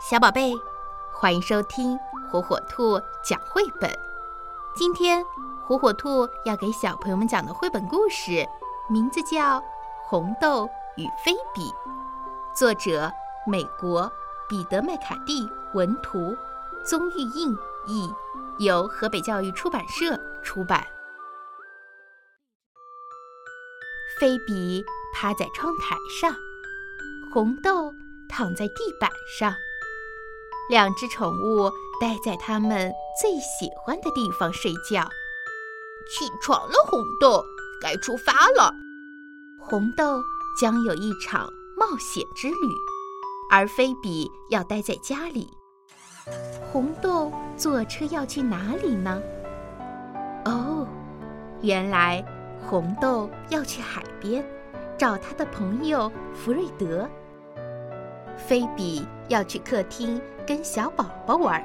小宝贝，欢迎收听火火兔讲绘本。今天，火火兔要给小朋友们讲的绘本故事，名字叫《红豆与菲比》，作者美国彼得·麦卡蒂文图，宗玉印译，由河北教育出版社出版。菲比趴在窗台上，红豆躺在地板上。两只宠物待在他们最喜欢的地方睡觉。起床了，红豆，该出发了。红豆将有一场冒险之旅，而菲比要待在家里。红豆坐车要去哪里呢？哦，原来红豆要去海边，找他的朋友福瑞德。菲比要去客厅跟小宝宝玩。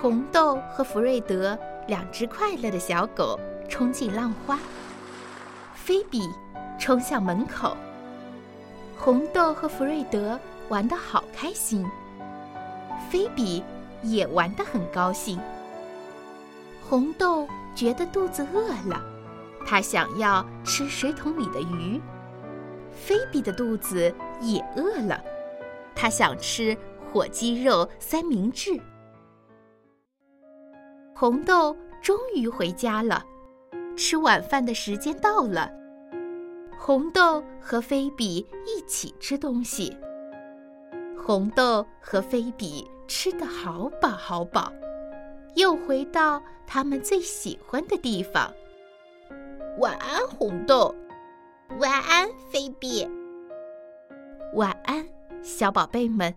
红豆和福瑞德两只快乐的小狗冲进浪花。菲比冲向门口。红豆和福瑞德玩得好开心。菲比也玩得很高兴。红豆觉得肚子饿了，他想要吃水桶里的鱼。菲比的肚子也饿了。他想吃火鸡肉三明治。红豆终于回家了，吃晚饭的时间到了。红豆和菲比一起吃东西。红豆和菲比吃的好饱好饱，又回到他们最喜欢的地方。晚安，红豆。晚安，菲比。晚安。小宝贝们。